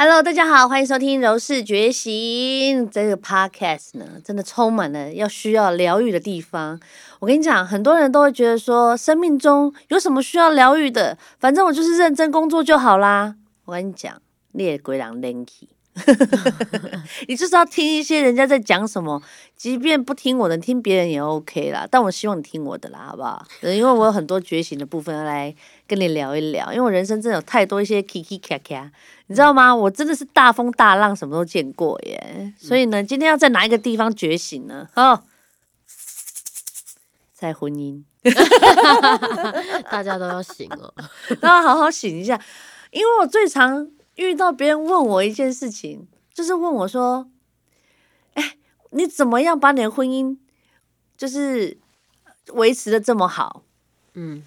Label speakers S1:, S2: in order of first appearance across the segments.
S1: Hello，大家好，欢迎收听《柔氏觉醒》这个 Podcast 呢，真的充满了要需要疗愈的地方。我跟你讲，很多人都会觉得说，生命中有什么需要疗愈的？反正我就是认真工作就好啦。我跟你讲，猎鬼狼 Lanky。你就是要听一些人家在讲什么，即便不听我的，听别人也 OK 啦。但我希望你听我的啦，好不好？因为我有很多觉醒的部分要来跟你聊一聊。因为我人生真的有太多一些 Kiki 卡卡，你知道吗？我真的是大风大浪什么都见过耶。所以呢，今天要在哪一个地方觉醒呢？哦，在婚姻，
S2: 大家都要醒哦，
S1: 都要好好醒一下。因为我最常。遇到别人问我一件事情，就是问我说：“哎，你怎么样把你的婚姻就是维持的这么好？”嗯，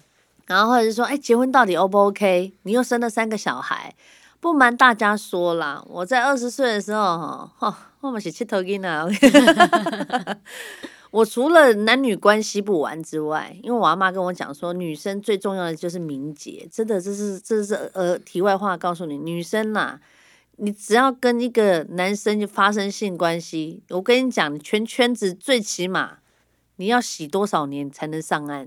S1: 然后或者是说：“哎，结婚到底 O 不 OK？你又生了三个小孩。”不瞒大家说啦，我在二十岁的时候，哈，我们是七头筋啊。我除了男女关系不完之外，因为我阿妈跟我讲说，女生最重要的就是名节，真的，这是这是呃题外话，告诉你，女生呐，你只要跟一个男生就发生性关系，我跟你讲，全圈子最起码你要洗多少年才能上岸。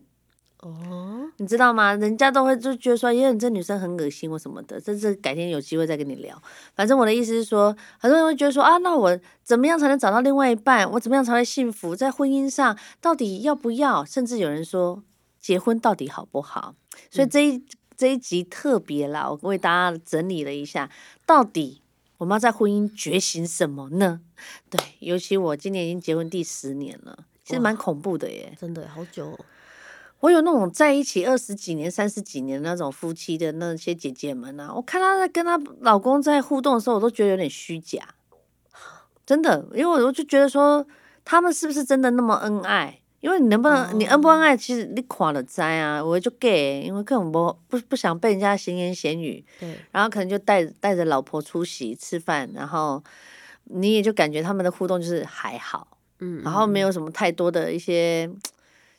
S1: 哦，你知道吗？人家都会就觉得说，耶，你这女生很恶心或什么的。这是改天有机会再跟你聊。反正我的意思是说，很多人会觉得说啊，那我怎么样才能找到另外一半？我怎么样才会幸福？在婚姻上到底要不要？甚至有人说，结婚到底好不好？所以这一这一集特别啦，我为大家整理了一下，到底我们要在婚姻觉醒什么呢？对，尤其我今年已经结婚第十年了，其实蛮恐怖的耶，
S2: 真的好久。
S1: 我有那种在一起二十几年、三十几年那种夫妻的那些姐姐们啊，我看她在跟她老公在互动的时候，我都觉得有点虚假，真的，因为我就觉得说他们是不是真的那么恩爱？因为你能不能，你恩不恩爱，其实你垮了灾啊，我就 gay，因为根本不不不想被人家闲言闲语，
S2: 对，
S1: 然后可能就带带着老婆出席吃饭，然后你也就感觉他们的互动就是还好，嗯，然后没有什么太多的一些。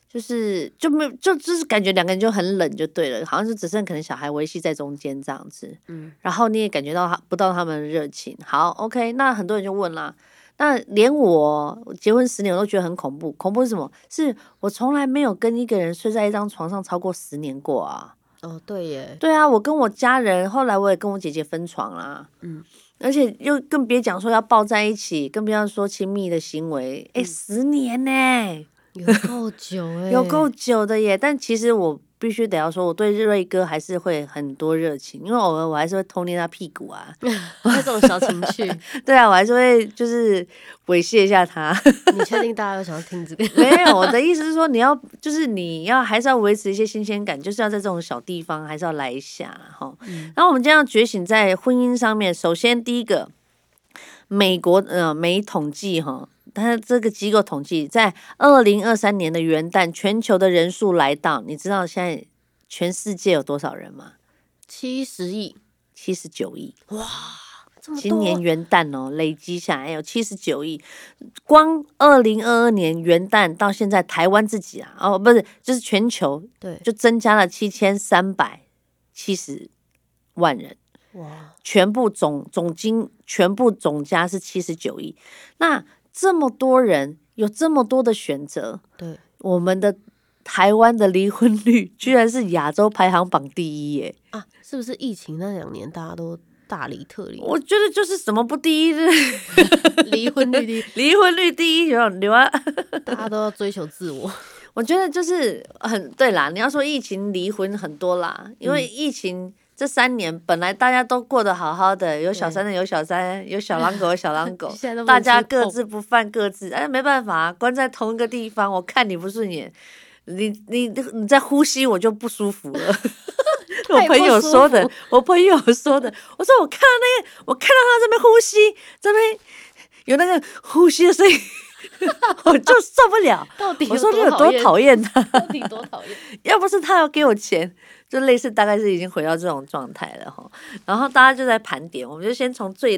S1: 就是就没就就是感觉两个人就很冷就对了，好像是只剩可能小孩维系在中间这样子，嗯，然后你也感觉到他不到他们的热情。好，OK，那很多人就问啦，那连我结婚十年我都觉得很恐怖，恐怖是什么？是我从来没有跟一个人睡在一张床上超过十年过啊。
S2: 哦，对耶，
S1: 对啊，我跟我家人后来我也跟我姐姐分床啦，嗯，而且又更别讲说要抱在一起，更不要说亲密的行为，哎，十年呢。
S2: 有够久哎，
S1: 有够久的耶！但其实我必须得要说，我对瑞哥还是会很多热情，因为偶尔我还是会偷捏他屁股啊，
S2: 那种小情趣。
S1: 对啊，我还是会就是猥亵一下他。
S2: 你确定大家都想要听这个？
S1: 没有，我的意思是说，你要就是你要还是要维持一些新鲜感，就是要在这种小地方还是要来一下哈。然后我们今天要觉醒在婚姻上面，首先第一个，美国呃没统计哈。他这个机构统计，在二零二三年的元旦，全球的人数来到，你知道现在全世界有多少人吗？
S2: 七十亿，
S1: 七十九亿，哇，今年元旦哦，累积下来有七十九亿。光二零二二年元旦到现在，台湾自己啊，哦，不是，就是全球，
S2: 对，
S1: 就增加了七千三百七十万人，哇，全部总总金全部总加是七十九亿，那。这么多人有这么多的选择，
S2: 对
S1: 我们的台湾的离婚率居然是亚洲排行榜第一耶！
S2: 啊，是不是疫情那两年大家都大离特离？
S1: 我觉得就是什么不第一，
S2: 离婚率第一，
S1: 离婚率第一，有有啊！
S2: 大家都要追求自我。
S1: 我觉得就是很对啦。你要说疫情离婚很多啦，因为疫情。这三年本来大家都过得好好的，有小三的有小三，有小狼狗有小狼 狗，大家各自不犯各自，哎，没办法，关在同一个地方，我看你不顺眼，你你你在呼吸，我就不舒服了。我朋友说的，我朋友说的，我说我看到那个，我看到他这边呼吸，这边有那个呼吸的声音，我就受不了。
S2: 到底
S1: 我说你有多讨厌他？
S2: 到底多讨厌？
S1: 要不是他要给我钱。就类似，大概是已经回到这种状态了哈。然后大家就在盘点，我们就先从最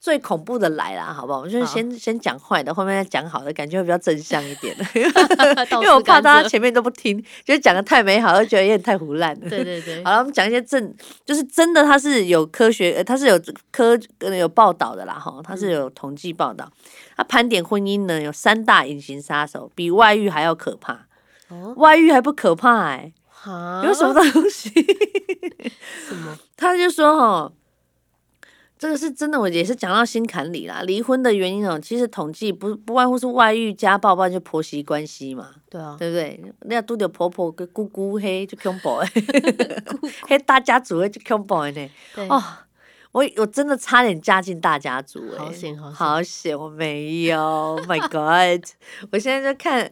S1: 最恐怖的来啦，好不好？我们
S2: 就
S1: 先先讲坏的，后面再讲好的，感觉会比较正向一点。
S2: 因
S1: 因为我怕大家前面都不听，就讲的太美好，就觉得有点太胡乱了。
S2: 对对对，
S1: 好了，我们讲一些正，就是真的，它是有科学，呃它是有科呃有报道的啦，哈，它是有统计报道。它盘点婚姻呢，有三大隐形杀手，比外遇还要可怕。
S2: 哦，
S1: 外遇还不可怕哎、
S2: 哈，
S1: 有什么东西？
S2: 什么？
S1: 他就说哦，这个是真的，我也是讲到心坎里啦。离婚的原因哦，其实统计不不外乎是外遇、家暴，不然就婆媳关系嘛，
S2: 对啊，
S1: 对不对？那要拄着婆婆跟姑姑嘿就恐怖诶，嘿大家族的就恐怖的呢。
S2: 对，
S1: 哦，我我真的差点嫁进大家族诶、
S2: 好险好险
S1: 好险，我没有，Oh，My God！我现在就看。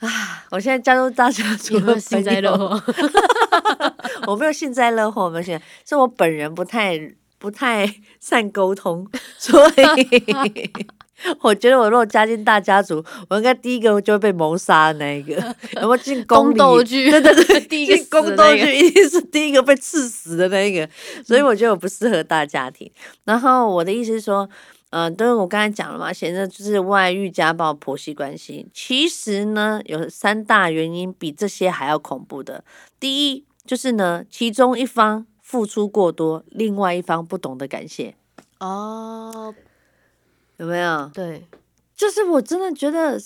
S1: 啊！我现在加入大家族
S2: 幸灾乐祸？
S1: 我没有幸灾乐祸，我没有，是我本人不太不太善沟通，所以 我觉得我如果加进大家族，我应该第一个就会被谋杀的那一个。有没有进 宫
S2: 斗剧
S1: 对对对，
S2: 第一个
S1: 进宫斗剧一定是第一个被刺死的那一个，所以我觉得我不适合大家庭。然后我的意思是说。嗯，都是我刚才讲了嘛，显得就是外遇、家暴、婆媳关系。其实呢，有三大原因比这些还要恐怖的。第一就是呢，其中一方付出过多，另外一方不懂得感谢，
S2: 哦，
S1: 有没有？
S2: 对，
S1: 就是我真的觉得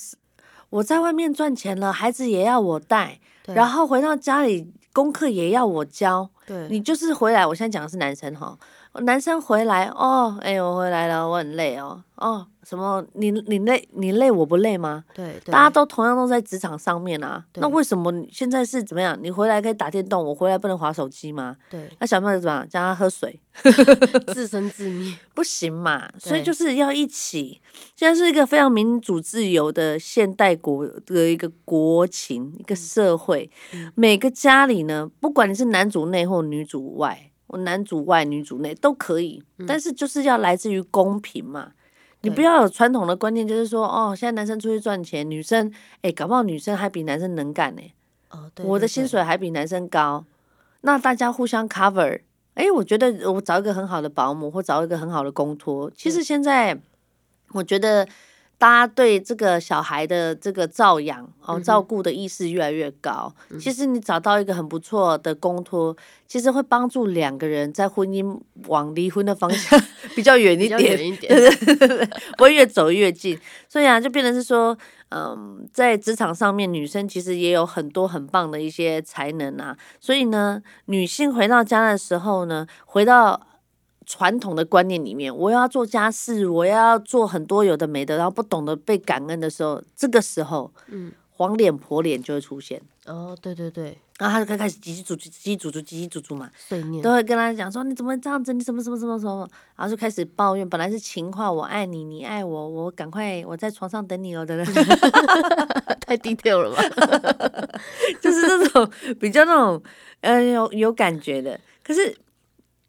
S1: 我在外面赚钱了，孩子也要我带，然后回到家里功课也要我教。
S2: 对，
S1: 你就是回来，我现在讲的是男生哈，男生回来哦，哎、我回来了，我很累哦，哦，什么你你累你累我不累吗？
S2: 对对，
S1: 大家都同样都在职场上面啊，那为什么现在是怎么样？你回来可以打电动，我回来不能划手机吗？
S2: 对
S1: 那小朋友怎么样？叫他喝水
S2: 自生自灭，
S1: 不行嘛？所以就是要一起。现在是一个非常民主自由的现代国的一个国情，一个社会。
S2: 嗯
S1: 每个家里呢，不管你是男主内或女主外，我男主外女主内都可以，但是就是要来自于公平嘛。你不要有传统的观念，就是说，哦，现在男生出去赚钱，女生，哎，搞不好女生还比男生能干呢、
S2: 哦，对，
S1: 我的薪水还比男生高，那大家互相 cover。哎，我觉得我找一个很好的保姆，或找一个很好的公托。其实现在我觉得大家对这个小孩的这个照养哦、照顾的意识越来越高。其实你找到一个很不错的公托，其实会帮助两个人在婚姻往离婚的方向 比较远一点，不会越走越近。所以啊，就变成是说，嗯，在职场上面，女生其实也有很多很棒的一些才能啊。所以呢，女性回到家的时候呢，回到传统的观念里面，我要做家事，我要做很多有的没的，然后不懂得被感恩的时候，这个时候，
S2: 嗯，
S1: 黄脸婆脸就会出现。
S2: 哦，对对对，
S1: 然后他就开始叽叽煮煮、叽叽煮煮、叽叽煮煮嘛，都，会跟他讲说你怎么这样子，你什么什么什么什么，然后就开始抱怨。本来是情话，我爱你，你爱我，我赶快我在床上等你哦的人，
S2: 太 detail 了吧？
S1: 就是那种比较那种呃有有感觉的。可是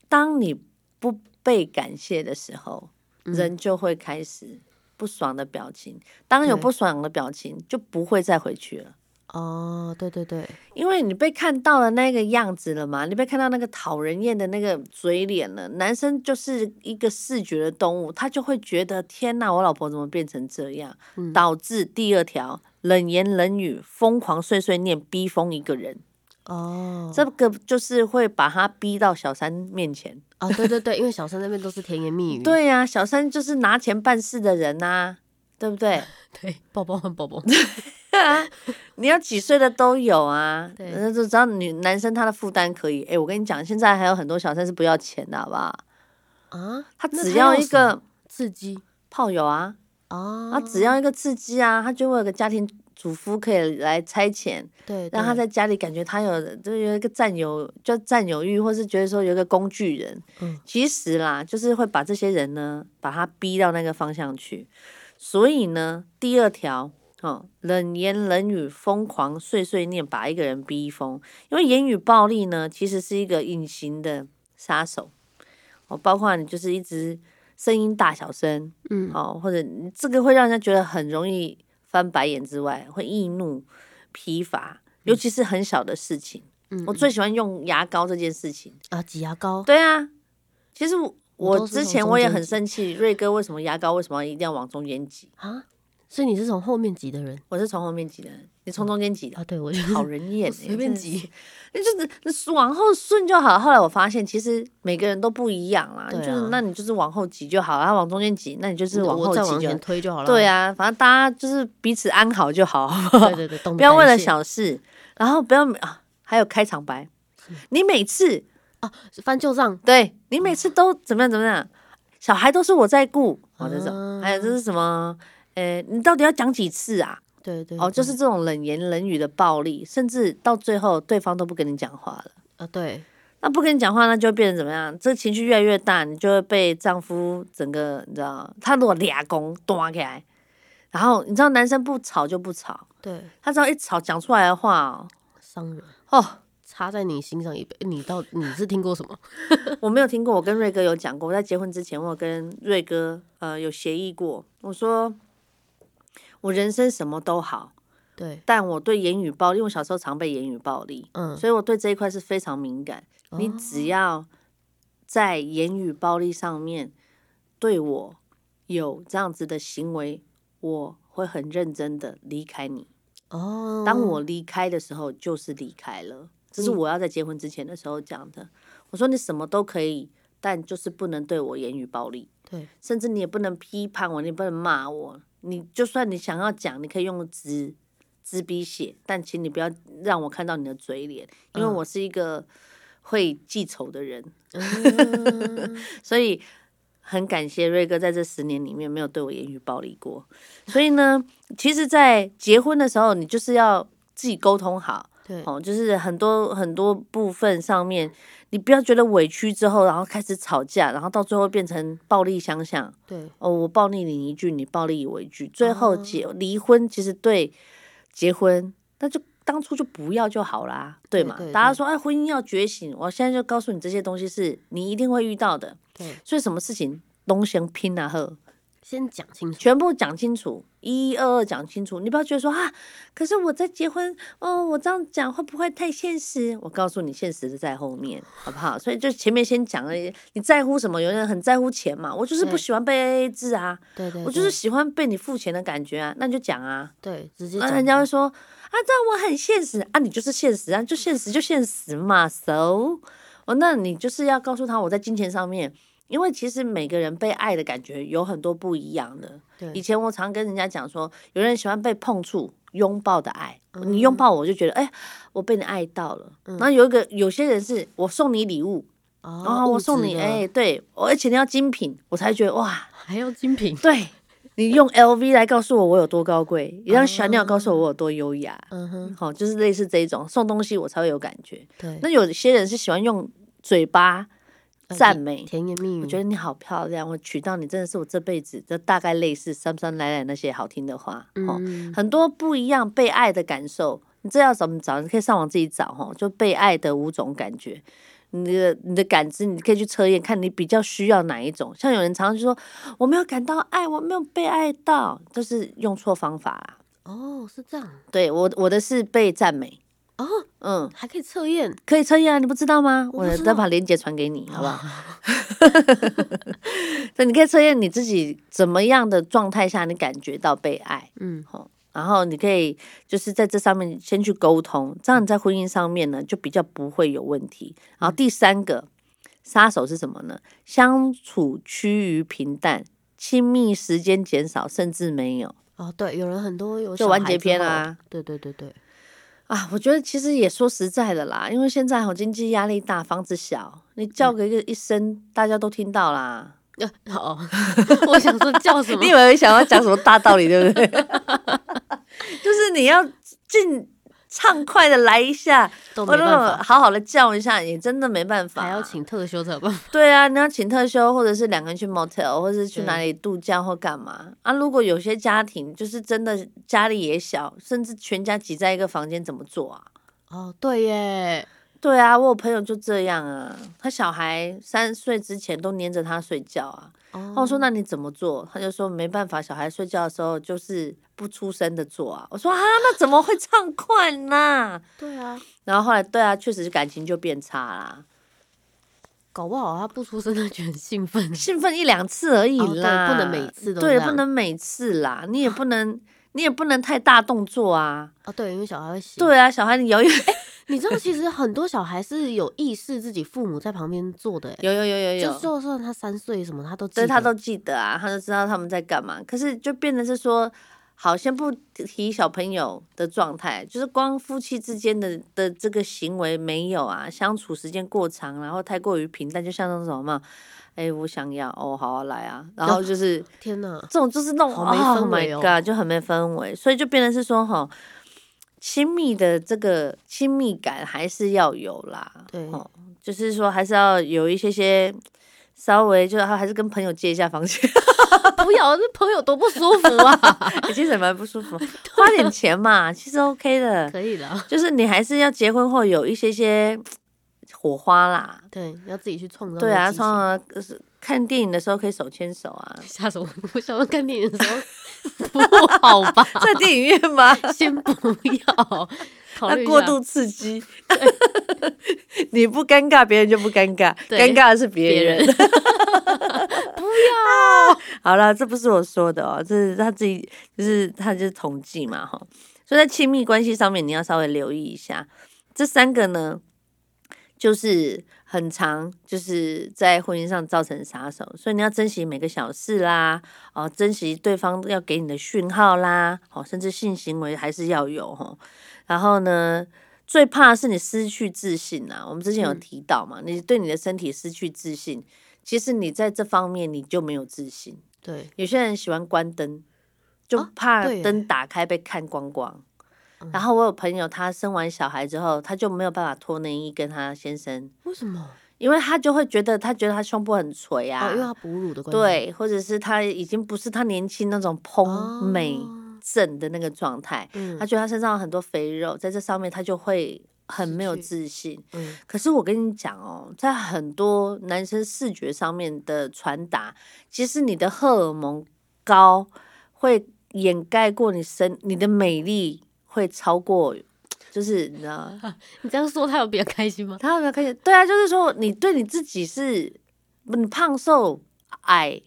S1: 当你不被感谢的时候，人就会开始不爽的表情。当有不爽的表情，就不会再回去了。
S2: 哦，对对对，
S1: 因为你被看到了那个样子了嘛，你被看到那个讨人厌的那个嘴脸了。男生就是一个视觉的动物，他就会觉得天哪，我老婆怎么变成这样？
S2: 嗯
S1: 导致第二条冷言冷语、疯狂碎碎念，逼疯一个人。
S2: 哦，
S1: 这个就是会把他逼到小三面前。
S2: 哦，对对对，因为小三那边都是甜言蜜语，
S1: 对呀、小三就是拿钱办事的人呐、对不对？
S2: 对，抱抱和抱抱，
S1: 啊，你要几岁的都有啊，
S2: 对
S1: 那就只要女男生他的负担可以。哎，我跟你讲，现在还有很多小三是不要钱的，好不好？
S2: 啊，
S1: 他只要一个
S2: 刺激
S1: 炮友啊，
S2: 哦，
S1: 他只要一个刺激啊，他就会有个家庭主夫可以来差遣，
S2: 对，
S1: 让他在家里感觉他有就有一个占有，就占有欲，或是觉得说有一个工具人。
S2: 嗯
S1: 其实啦，就是会把这些人呢，把他逼到那个方向去。所以呢，第二条。哦，冷言冷语、疯狂碎碎念，把一个人逼疯。因为言语暴力呢，其实是一个隐形的杀手。哦，包括你就是一直声音大小声，
S2: 嗯，
S1: 哦，或者你这个会让人家觉得很容易翻白眼之外，会易怒、疲乏，尤其是很小的事情。
S2: 嗯
S1: 我最喜欢用牙膏这件事情。
S2: 啊，挤牙膏，
S1: 对啊，其实我我之前我也很生气，瑞哥为什么牙膏为什么一定要往中间挤？
S2: 啊，所以你是从后面挤的人
S1: 我是从后面挤的，你从中间挤的
S2: 啊？，对，我就
S1: 好人 厌、欸，
S2: 随便挤，
S1: 那就是往后顺就好。后来我发现，其实每个人都不一样啦，
S2: 啊
S1: 就是那你就是往后挤就好，然后往中间挤，那你就是往后挤
S2: 往前。推就好了。
S1: 对啊，反正大家就是彼此安好就好，
S2: 对对对，
S1: 不要为了小事，然后不要啊，还有开场白，你每次
S2: 翻旧账，
S1: 对你每次都怎么样怎么样，小孩都是我在顾，哦这种，
S2: 啊
S1: 还有这是什么？呃，你到底要讲几次啊？
S2: 对对
S1: 哦，就是这种冷言冷语的暴力，甚至到最后对方都不跟你讲话了。
S2: 啊，对，
S1: 那不跟你讲话，那就会变成怎么样？这情绪越来越大，你就会被丈夫整个，你知道，他如果俩公端起来，然后你知道男生不吵就不吵，
S2: 对，
S1: 他只要一吵讲出来的话哦，
S2: 伤人
S1: 哦，
S2: 插在你心上一辈，你到你是听过什么？
S1: 我没有听过，我跟瑞哥有讲过，我在结婚之前，我有跟瑞哥呃有协议过，我说我人生什么都好，
S2: 对，
S1: 但我对言语暴力，因为我小时候常被言语暴力，
S2: 嗯，
S1: 所以我对这一块是非常敏感。你
S2: 哦
S1: 只要在言语暴力上面对我有这样子的行为，我会很认真的离开你。
S2: 哦，
S1: 当我离开的时候，就是离开了。这是
S2: 嗯
S1: 我要在结婚之前的时候讲的。我说你什么都可以，但就是不能对我言语暴力，
S2: 对
S1: 甚至你也不能批判我，你也不能骂我。你就算你想要讲，你可以用纸纸笔写，但请你不要让我看到你的嘴脸，因为
S2: 嗯
S1: 我是一个会记仇的人，
S2: 嗯
S1: 所以很感谢瑞哥在这十年里面没有对我言语暴力过。所以呢，其实，在结婚的时候，你就是要自己沟通好。
S2: 对。
S1: 哦，就是很多很多部分上面，你不要觉得委屈之后，然后开始吵架，然后到最后变成暴力相向。
S2: 对。
S1: 哦，我暴力你一句，你暴力我一句，最后
S2: 哦。
S1: 结离婚，其实对结婚，那就当初就不要就好啦，对嘛？
S2: 对对对？
S1: 大家说，哎，婚姻要觉醒，我现在就告诉你这些东西是你一定会遇到的，
S2: 对，
S1: 所以什么事情东先拼啊呵，
S2: 先讲清楚，
S1: 全部讲清楚，一一二二讲清楚。你不要觉得说啊，可是我在结婚，哦，我这样讲会不会太现实？我告诉你，现实是在后面，好不好？所以就前面先讲了，你在乎什么？有人很在乎钱嘛，我就是不喜欢被 AA 制啊，
S2: 对对，
S1: 我就是喜欢被你付钱的感觉啊，那你就讲啊。
S2: 对，直接
S1: 那、人家会说啊，这样我很现实啊，你就是现实啊，就现实就现实嘛，so，哦，那你就是要告诉他我在金钱上面，因为其实每个人被爱的感觉有很多不一样的。以前我常跟人家讲说，有人喜欢被碰触、拥抱的爱，你
S2: 嗯
S1: 拥抱我就觉得，哎、我被你爱到了。然后有一个有些人是我送你礼物，然
S2: 哦，
S1: 后我送你，哎、
S2: 的
S1: 对，而且你要精品，我才觉得哇，
S2: 还要精品，
S1: 对你用 LV 来告诉我我有多高贵，你让 Chanel 告诉我我有多优雅。
S2: 嗯哼，
S1: 好、就是类似这一种送东西我才会有感觉。
S2: 对，
S1: 那有些人是喜欢用嘴巴
S2: 呃
S1: 赞美，
S2: 甜言蜜语，
S1: 我觉得你好漂亮，我娶到你真的是我这辈子，就大概类似酸酸奶奶那些好听的话，哦，
S2: 嗯，
S1: 很多不一样被爱的感受。你这要怎么找？你可以上网自己找哈，就被爱的五种感觉。你的你的感知，你可以去测验，看你比较需要哪一种。像有人常常就说我没有感到爱，我没有被爱到，就是用错方法啦。
S2: 哦，是这样，
S1: 对我我的是被赞美，
S2: 哦，
S1: 嗯，
S2: 还可以测验，
S1: 可以测验啊，你不知道吗？我再把链接传给你，好不好？那，你可以测验你自己怎么样的状态下，你感觉到被爱，
S2: 嗯，
S1: 好，然后你可以就是在这上面先去沟通，这样你在婚姻上面呢就比较不会有问题。然后第三个杀手是什么呢？相处趋于平淡，亲密时间减少，甚至没有。
S2: 哦，对，有人很多有
S1: 就完结篇啊，
S2: 对对对对，
S1: 啊，我觉得其实也说实在的啦，因为现在好经济压力大，房子小，你叫个一个一声，大家都听到啦。
S2: 呃，哦，我想说叫什么
S1: 你以？为想要讲什么大道理，对不对？就是你要尽畅快的来一下，
S2: 都
S1: 我
S2: 没办法，
S1: 好好的叫一下，也真的没办法。
S2: 还要请特休才有办法。
S1: 对啊，你要请特休，或者是两个人去 motel，或者是去哪里度假或干嘛啊？如果有些家庭就是真的家里也小，甚至全家挤在一个房间，怎么做啊？
S2: 哦，对耶，
S1: 对啊，我有朋友就这样啊，他小孩三岁之前都黏着他睡觉啊。
S2: 哦
S1: 那我说那你怎么做？他就说没办法，小孩睡觉的时候就是不出声的做啊。我说啊，那怎么会畅快呢？
S2: 对啊，
S1: 然后后来对啊，确实感情就变差啦。
S2: 搞不好他不出声，他觉得很兴奋。
S1: 兴奋一两次而已啦，
S2: 不能每次都
S1: 对，不能每次啦，你也不能，你也不能太大动作啊。
S2: 哦，对，因为小孩会醒。，
S1: 对啊，小孩你摇一
S2: 你知道其实很多小孩是有意识自己父母在旁边做的，欸
S1: 有有有有
S2: 就
S1: 有，
S2: 就算他三岁什么，他都
S1: 对他都记得啊，他都知道他们在干嘛。可是就变得是说，好，先不提小朋友的状态，就是光夫妻之间的的这个行为没有啊，相处时间过长，然后太过于平淡，就像那种什么，哎，我想要，哦，好啊，来啊，然后就是。
S2: 天哪，
S1: 这种就是那种
S2: 好没
S1: oh
S2: 氛围
S1: my
S2: 哦
S1: god，就很没氛围，所以就变成是说哈，亲密的这个亲密感还是要有啦，
S2: 对
S1: 哦，就是说还是要有一些些稍微，就是还是跟朋友借一下房间，
S2: 不要，这朋友多不舒服啊！
S1: 其实蛮不舒服，花点钱嘛，其实 OK 的，
S2: 可以的，
S1: 就是你还是要结婚后有一些些火花啦，
S2: 对，要自己去创造。
S1: 对啊，从呃是看电影的时候可以手牵手啊，
S2: 吓死我！我想要看电影的时候 不好吧？
S1: 在电影院吗？
S2: 先不要，考虑一下
S1: 那过度刺激，你不尴尬，别人就不尴尬，
S2: 对
S1: 尴尬的是别。人
S2: 不要。
S1: 好了，这不是我说的哦，这是他自己，就是他就是统计嘛，哈。所以在亲密关系上面，你要稍微留意一下。这三个呢，就是很长，就是在婚姻上造成杀手，所以你要珍惜每个小事啦，哦，珍惜对方要给你的讯号啦，哦，甚至性行为还是要有哦。然后呢，最怕的是你失去自信啊。我们之前有
S2: 嗯
S1: 提到嘛，你对你的身体失去自信，其实你在这方面你就没有自信。
S2: 对，
S1: 有些人喜欢关灯，就
S2: 哦
S1: 怕灯打开被看光光。
S2: 嗯
S1: 然后我有朋友，她生完小孩之后，她就没有办法脱内衣跟她先生，
S2: 为什么？
S1: 因为她就会觉得她觉得她胸部很垂啊，
S2: 哦，因为她哺乳的关系。
S1: 对，或者是她已经不是她年轻那种
S2: 哦，
S1: 蓬美正的那个状态，
S2: 嗯
S1: 他觉得她身上有很多肥肉，在这上面她就会很没有自信。
S2: 嗯，
S1: 可是我跟你讲哦，在很多男生视觉上面的传达，其实你的荷尔蒙高会掩盖过你身，你的美丽会超过，就是你知道，
S2: 你这样说他有比较开心吗？
S1: 他有比较开心？对啊，就是说你对你自己是，你胖瘦矮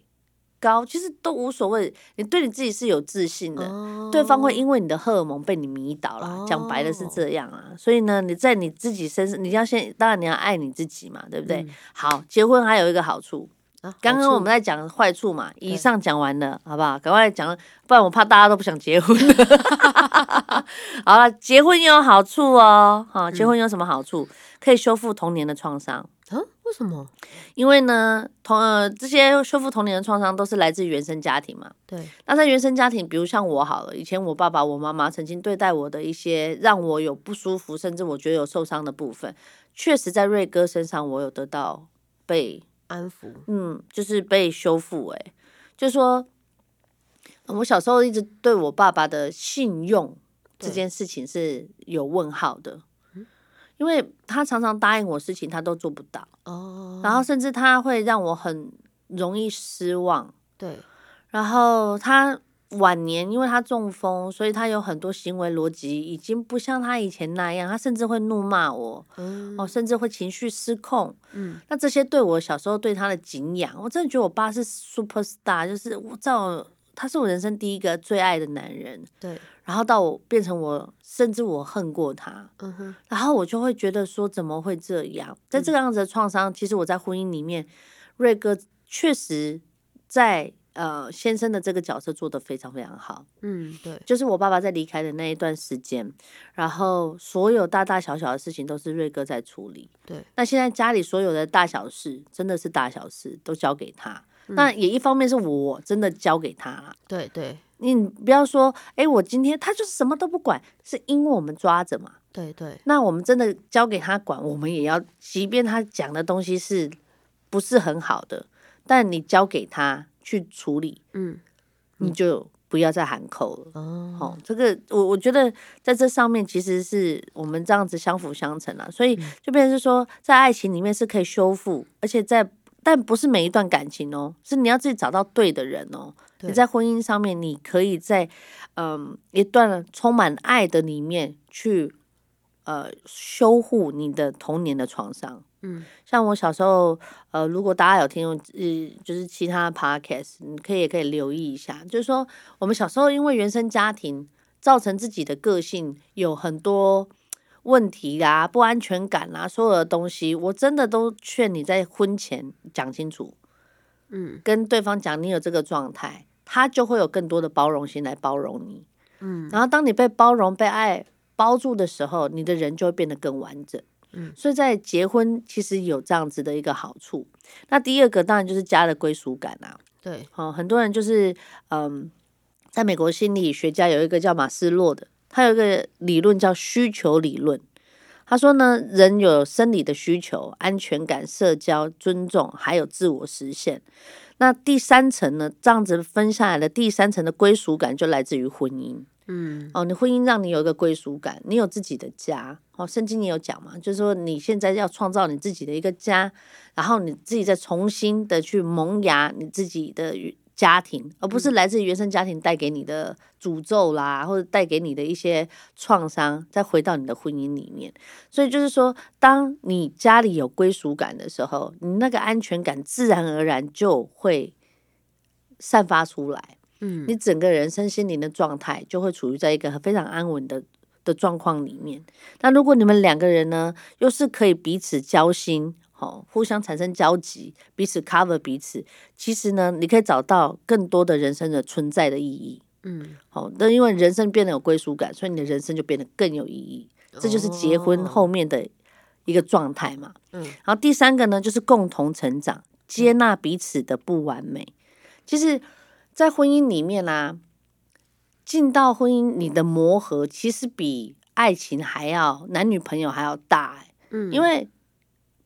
S1: 高，其实都无所谓，你对你自己是有自信的。
S2: 哦
S1: 对方会因为你的荷尔蒙被你迷倒了，讲白了是
S2: 哦
S1: 这样啊。所以呢，你在你自己身上，你要先，当然你要爱你自己嘛，对不对？
S2: 嗯
S1: 好，结婚还有一个好处，
S2: 啊
S1: 刚刚我们在讲坏处嘛，以上讲完了，好不好？赶快讲，不然我怕大家都不想结婚了。好了，结婚也有好处哦，哈，结婚有什么好处？可以修复童年的创伤。
S2: 啊？为什么？
S1: 因为呢，童呃这些修复童年的创伤都是来自原生家庭嘛。
S2: 对，
S1: 那在原生家庭，比如像我好了，以前我爸爸、我妈妈曾经对待我的一些让我有不舒服，甚至我觉得有受伤的部分，确实在瑞哥身上我有得到被
S2: 安抚。
S1: 嗯，就是被修复。诶，就说呃我小时候一直对我爸爸的信用这件事情是有问号的，因为他常常答应我事情，他都做不到，
S2: 哦，
S1: 然后甚至他会让我很容易失望。
S2: 对，
S1: 然后他晚年，因为他中风，所以他有很多行为逻辑已经不像他以前那样，他甚至会怒骂我，
S2: 嗯
S1: 哦，甚至会情绪失控。
S2: 嗯，
S1: 那这些对我小时候对他的敬仰，我真的觉得我爸是 super star，就是我在我他是我人生第一个最爱的男人。
S2: 对，
S1: 然后到我变成我，甚至我恨过他，
S2: 嗯哼，
S1: 然后我就会觉得说怎么会这样？在这个样子的创伤，其实我在婚姻里面，瑞哥确实在呃先生的这个角色做得非常非常好。
S2: 嗯，对，
S1: 就是我爸爸在离开的那一段时间，然后所有大大小小的事情都是瑞哥在处理。
S2: 对，
S1: 那现在家里所有的大小事，真的是大小事，都交给他。
S2: 嗯
S1: 那也一方面是我真的交给他了。
S2: 对，对，
S1: 你不要说，哎，我今天他就是什么都不管，是因为我们抓着嘛。
S2: 对，对，
S1: 那我们真的交给他管，我们也要，即便他讲的东西是不是很好的，但你交给他去处理，
S2: 嗯，
S1: 你就不要再喊扣了。
S2: 哦，
S1: 哦，这个我我觉得在这上面其实是我们这样子相辅相成啊，所以就变成是说，在爱情里面是可以修复，而且在但不是每一段感情哦，是你要自己找到对的人哦。你在婚姻上面，你可以在嗯一段充满爱的里面去呃修护你的童年的创伤。
S2: 嗯
S1: 像我小时候，呃，如果大家有听，呃，就是其他的 podcast，你可以也可以留意一下，就是说我们小时候因为原生家庭造成自己的个性有很多问题啊、不安全感啊，所有的东西，我真的都劝你在婚前讲清楚，
S2: 嗯
S1: 跟对方讲你有这个状态，他就会有更多的包容心来包容你。
S2: 嗯
S1: 然后当你被包容、被爱包住的时候，你的人就会变得更完整。
S2: 嗯
S1: 所以在结婚其实有这样子的一个好处。那第二个当然就是家的归属感啊。
S2: 对，
S1: 哦，很多人就是嗯，在美国心理学家有一个叫马斯洛的，他有一个理论叫需求理论。他说呢，人有生理的需求、安全感、社交、尊重，还有自我实现。那第三层呢，这样子分下来的第三层的归属感就来自于婚姻。
S2: 嗯
S1: 哦，你婚姻让你有一个归属感，你有自己的家。哦，圣经你有讲嘛，就是说你现在要创造你自己的一个家，然后你自己再重新的去萌芽你自己的家庭，而不是来自于原生家庭带给你的诅咒啦，或者带给你的一些创伤，再回到你的婚姻里面。所以就是说，当你家里有归属感的时候，你那个安全感自然而然就会散发出来。
S2: 嗯
S1: 你整个人身心灵的状态就会处于在一个非常安稳的的状况里面。那如果你们两个人呢，又是可以彼此交心，哦，互相产生交集，彼此 cover 彼此，其实呢，你可以找到更多的人生的存在的意义。
S2: 嗯，
S1: 哦，那因为人生变得有归属感，所以你的人生就变得更有意义。这就是结婚后面的一个状态嘛。
S2: 嗯
S1: 然后第三个呢，就是共同成长，接纳彼此的不完美。其实，在婚姻里面啊，进到婚姻，你的磨合其实比爱情还要男女朋友还要大、欸，
S2: 嗯，
S1: 因为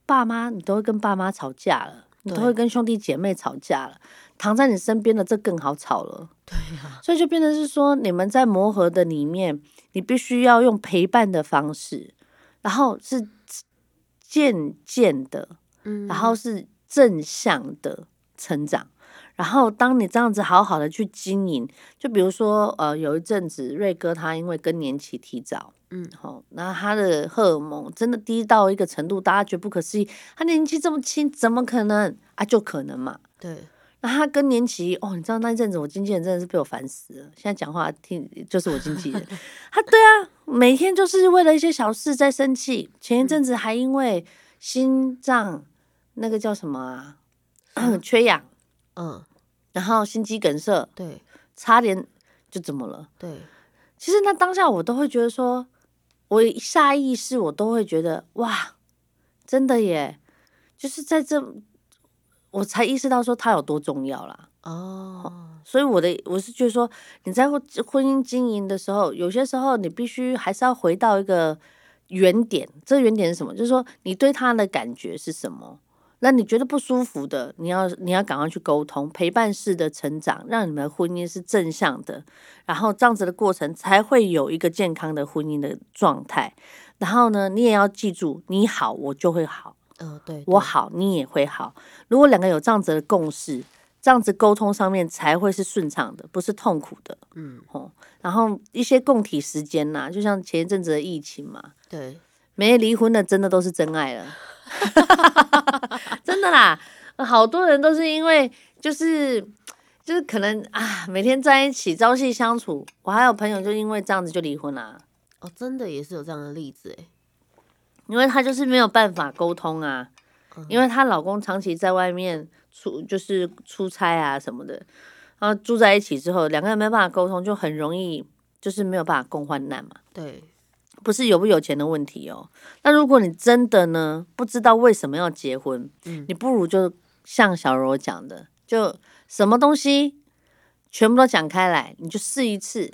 S1: 爸妈你都会跟爸妈吵架了，你都会跟兄弟姐妹吵架了，躺在你身边的这更好吵了。
S2: 对呀，
S1: 所以就变成是说，你们在磨合的里面，你必须要用陪伴的方式，然后是渐渐的，
S2: 嗯，
S1: 然后是正向的成长。然后，当你这样子好好的去经营，就比如说，呃，有一阵子瑞哥他因为更年期提早，
S2: 嗯，
S1: 好、那他的荷尔蒙真的低到一个程度，大家觉得不可思议。他年纪这么轻，怎么可能啊？就可能嘛。
S2: 对，
S1: 那他更年期哦，你知道那一阵子我经纪人真的是被我烦死了。现在讲话听就是我经纪人，他对啊，每天就是为了一些小事在生气。前一阵子还因为心脏那个叫什么啊，缺氧，
S2: 嗯，
S1: 然后心肌梗塞，
S2: 对
S1: 差点就怎么了？
S2: 对，
S1: 其实那当下我都会觉得说，我下意识我都会觉得哇，真的耶，就是在这我才意识到说他有多重要啦。
S2: 哦，
S1: 所以我的我是觉得说，你在婚婚姻经营的时候，有些时候你必须还是要回到一个原点。这个原点是什么？就是说你对他的感觉是什么？那你觉得不舒服的，你要你要赶快去沟通，陪伴式的成长，让你们的婚姻是正向的，然后这样子的过程才会有一个健康的婚姻的状态。然后呢，你也要记住，你好，我就会好。
S2: 嗯，对，对，
S1: 我好，你也会好。如果两个有这样子的共识，这样子沟通上面才会是顺畅的，不是痛苦的
S2: 嗯，
S1: 哦。然后一些共体时间呐、就像前一阵子的疫情嘛，
S2: 对，
S1: 没离婚的真的都是真爱了，真的啦。好多人都是因为就是就是可能啊，每天在一起朝夕相处，我还有朋友就因为这样子就离婚啦、
S2: 哦，真的也是有这样的例子哎，
S1: 因为她就是没有办法沟通啊，
S2: 嗯
S1: 因为她老公长期在外面出就是出差啊什么的，然后住在一起之后，两个人没办法沟通，就很容易就是没有办法共患难嘛。
S2: 对，
S1: 不是有不有钱的问题哦。那如果你真的呢不知道为什么要结婚，
S2: 嗯
S1: 你不如就像小柔讲的，就什么东西全部都讲开来，你就试一次，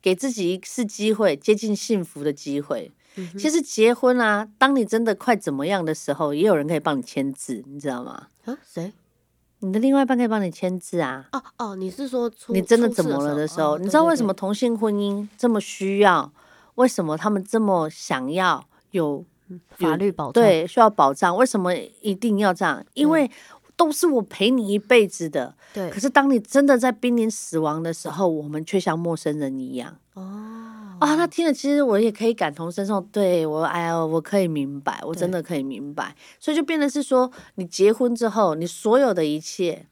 S1: 给自己一次机会，接近幸福的机会。
S2: 嗯
S1: 其实结婚啊，当你真的快怎么样的时候，也有人可以帮你签字，你知道吗？
S2: 啊，谁？
S1: 你的另外一半可以帮你签字啊。
S2: 哦哦，你是说
S1: 你真的怎么了的时候，
S2: 哦
S1: 你知道为什？么同性婚姻这么需要？为什么他们这么想要有
S2: 法律保障，
S1: 对需要保障？为什么一定要这样？因为都是我陪你一辈子的。
S2: 对
S1: 可是当你真的在濒临死亡的时候，我们却像陌生人一样。
S2: 哦，
S1: 啊，那听了其实我也可以感同身受，对我，哎呀，我可以明白，我真的可以明白，所以就变得是说，你结婚之后，你所有的一切，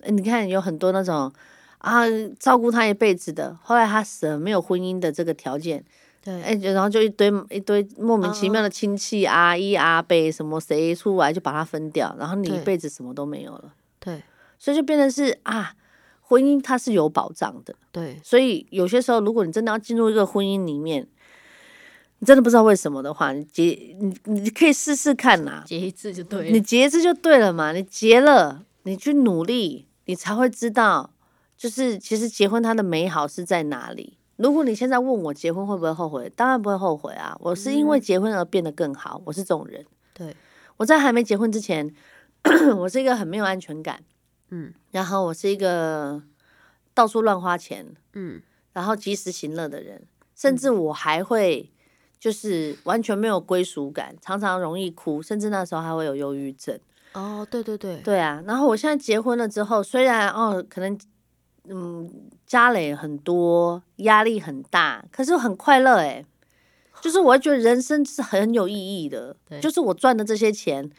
S1: 呃你看有很多那种啊，照顾他一辈子的，后来他死了，没有婚姻的这个条件，
S2: 对，
S1: 哎，然后就一堆一堆莫名其妙的亲戚阿姨阿伯什么谁出来就把它分掉，然后你一辈子什么都没有了，
S2: 对
S1: 所以就变成是啊，婚姻它是有保障的。
S2: 对，
S1: 所以有些时候，如果你真的要进入一个婚姻里面，你真的不知道为什么的话，你结你你可以试试看呐、
S2: 结一次就对了你。
S1: 结一次就对了嘛，你结了，你去努力，你才会知道，就是其实结婚它的美好是在哪里。如果你现在问我结婚会不会后悔，当然不会后悔啊！我是因为结婚而变得更好，我是这种人。
S2: 对，
S1: 我在还没结婚之前，我是一个很没有安全感，
S2: 嗯
S1: 然后我是一个到处乱花钱，
S2: 嗯，
S1: 然后及时行乐的人，甚至我还会就是完全没有归属感，常常容易哭，甚至那时候还会有忧郁症。
S2: 哦，对对对，
S1: 对啊，然后我现在结婚了之后，虽然哦可能嗯家累很多，压力很大，可是很快乐诶。就是我会觉得人生是很有意义的
S2: 对，
S1: 就是我赚的这些钱。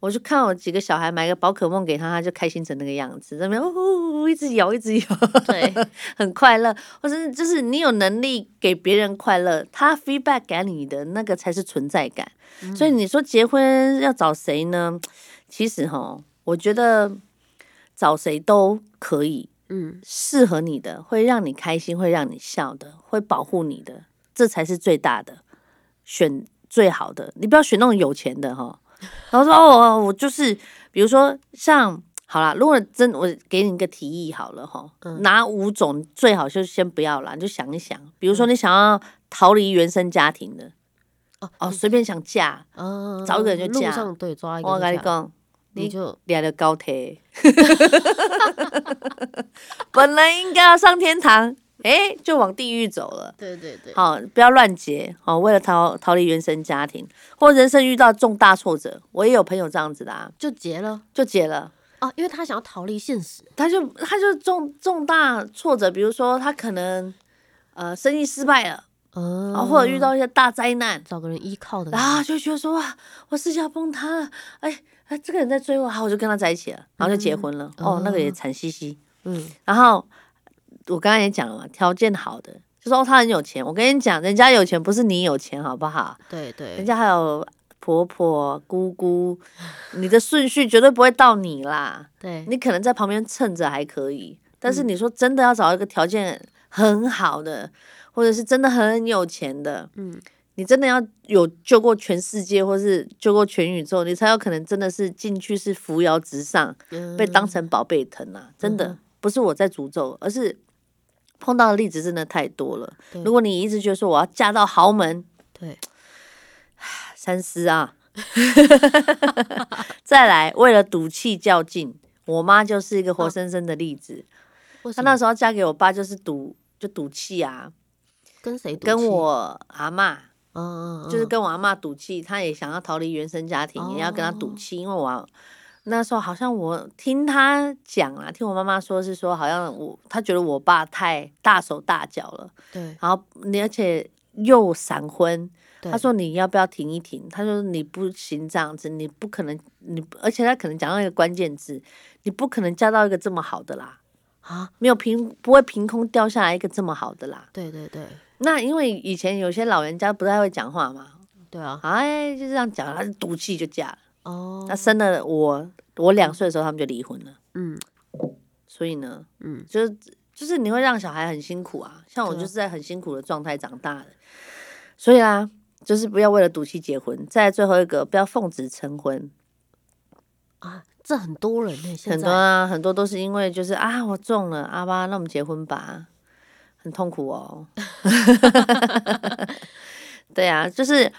S1: 我就看我几个小孩买个宝可梦给他，他就开心成那个样子，在那边呜呜呜一直摇一直摇，
S2: 对，
S1: 很快乐，或者是就是你有能力给别人快乐，他 feedback 给你的那个才是存在感。所以你说结婚要找谁呢？其实哈，我觉得找谁都可以，
S2: 嗯，
S1: 适合你的，会让你开心，会让你笑的，会保护你的，这才是最大的选最好的。你不要选那种有钱的哈。然后说哦，我就是比如说像好啦，如果真我给你一个提议好了哈，拿五种最好就先不要啦，你就想一想，比如说你想要逃离原生家庭的，
S2: 哦
S1: 哦，随便想嫁，
S2: 嗯，
S1: 找一个人就嫁
S2: 路上对抓一个
S1: 我跟你讲，
S2: 你就
S1: 俩的高铁，本来应该要上天堂，哎，就往地狱走了。
S2: 对对对，
S1: 好，不要乱结哦。为了逃逃离原生家庭，或人生遇到重大挫折，我也有朋友这样子的啊，
S2: 就结了。
S1: 就结了。
S2: 哦，因为他想要逃离现实，
S1: 他就他就重重大挫折，比如说他可能呃生意失败了，
S2: 嗯，
S1: 或者遇到一些大灾难，
S2: 找个人依靠的，
S1: 然后就觉得说哇，我世界要崩塌了，哎哎，这个人在追我，好，我就跟他在一起了，然后就结婚了。哦，那个也惨兮兮。
S2: 嗯，
S1: 然后我刚刚也讲了嘛，条件好的，就说哦他很有钱。我跟你讲，人家有钱不是你有钱，好不好？
S2: 对对，
S1: 人家还有婆婆、姑姑，你的顺序绝对不会到你啦。
S2: 对，
S1: 你可能在旁边蹭着还可以，但是你说真的要找一个条件很好的，或者是真的很有钱的，
S2: 嗯，
S1: 你真的要有救过全世界，或是救过全宇宙，你才有可能真的是进去是扶摇直上，被当成宝贝疼啊！真的
S2: 嗯
S1: 不是我在诅咒，而是碰到的例子真的太多了。如果你一直觉得说我要嫁到豪门，
S2: 对，
S1: 三思啊！再来，为了赌气较劲，我妈就是一个活生生的例子。她那时候嫁给我爸就是赌，就赌气啊，
S2: 跟谁赌
S1: 跟，我阿嬷，
S2: 嗯嗯，
S1: 就是
S2: 嗯
S1: 跟我阿妈赌气，她也想要逃离原生家庭，也要跟她
S2: 哦
S1: 赌气，因为我啊那时候好像我听她讲啊，听我妈妈说是说，好像我她觉得我爸太大手大脚了，
S2: 对，
S1: 然后你而且又闪婚，
S2: 对
S1: 他说你要不要停一停？他说你不行这样子，你不可能，你而且他可能讲到一个关键字，你不可能嫁到一个这么好的啦，
S2: 啊，
S1: 没有凭不会凭空掉下来一个这么好的啦。
S2: 对对对
S1: 那因为以前有些老人家不太会讲话嘛，
S2: 对啊，
S1: 哎，就这样讲，他是赌气就嫁了。
S2: 哦
S1: 他，生了我，我两岁的时候他们就离婚了。
S2: 嗯
S1: 所以呢，
S2: 嗯，
S1: 就是就是你会让小孩很辛苦啊，像我就是在很辛苦的状态长大的，所以啊，就是不要为了赌气结婚。再来最后一个，不要奉子成婚，
S2: 啊，这很多人呢，
S1: 很多啊，很多都是因为就是啊，我中了，阿爸，那我们结婚吧，很痛苦哦。对啊，就是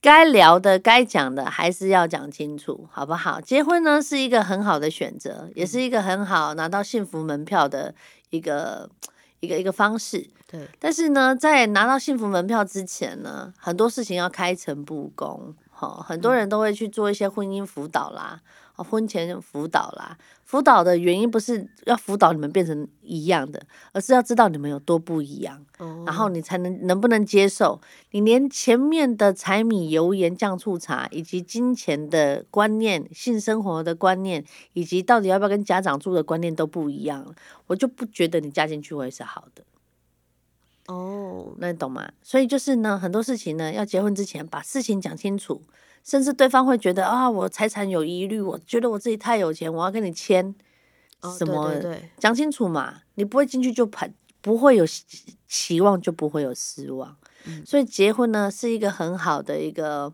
S1: 该聊的、该讲的，还是要讲清楚，好不好？结婚呢是一个很好的选择，也是一个很好拿到幸福门票的一个一个一个方式。
S2: 对
S1: 但是呢，在拿到幸福门票之前呢，很多事情要开诚布公。哈，很多人都会去做一些婚姻辅导啦，啊，婚前辅导啦。辅导的原因不是要辅导你们变成一样的，而是要知道你们有多不一样，然后你才能能不能接受。你连前面的柴米油盐酱醋茶，以及金钱的观念、性生活的观念，以及到底要不要跟家长住的观念都不一样，我就不觉得你嫁进去会是好的。
S2: 哦，
S1: 那你懂吗？所以就是呢，很多事情呢，要结婚之前把事情讲清楚，甚至对方会觉得啊，我财产有疑虑，我觉得我自己太有钱，我要跟你签什么？
S2: 对对，
S1: 讲清楚嘛，你不会进去就盘，不会有期望，就不会有失望。所以结婚呢，是一个很好的一个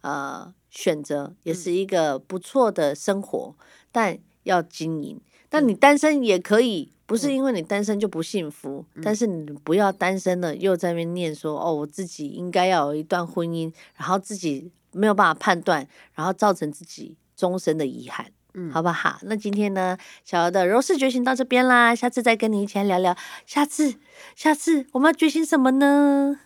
S1: 呃选择，也是一个不错的生活，但要经营。但你单身也可以。不是因为你单身就不幸福，但是你不要单身了又在那边念说哦，我自己应该要有一段婚姻，然后自己没有办法判断，然后造成自己终身的遗憾，嗯，好不好？那今天呢，小姚的柔式觉醒到这边啦，下次再跟你一起来聊聊，下次下次我们要觉醒什么呢？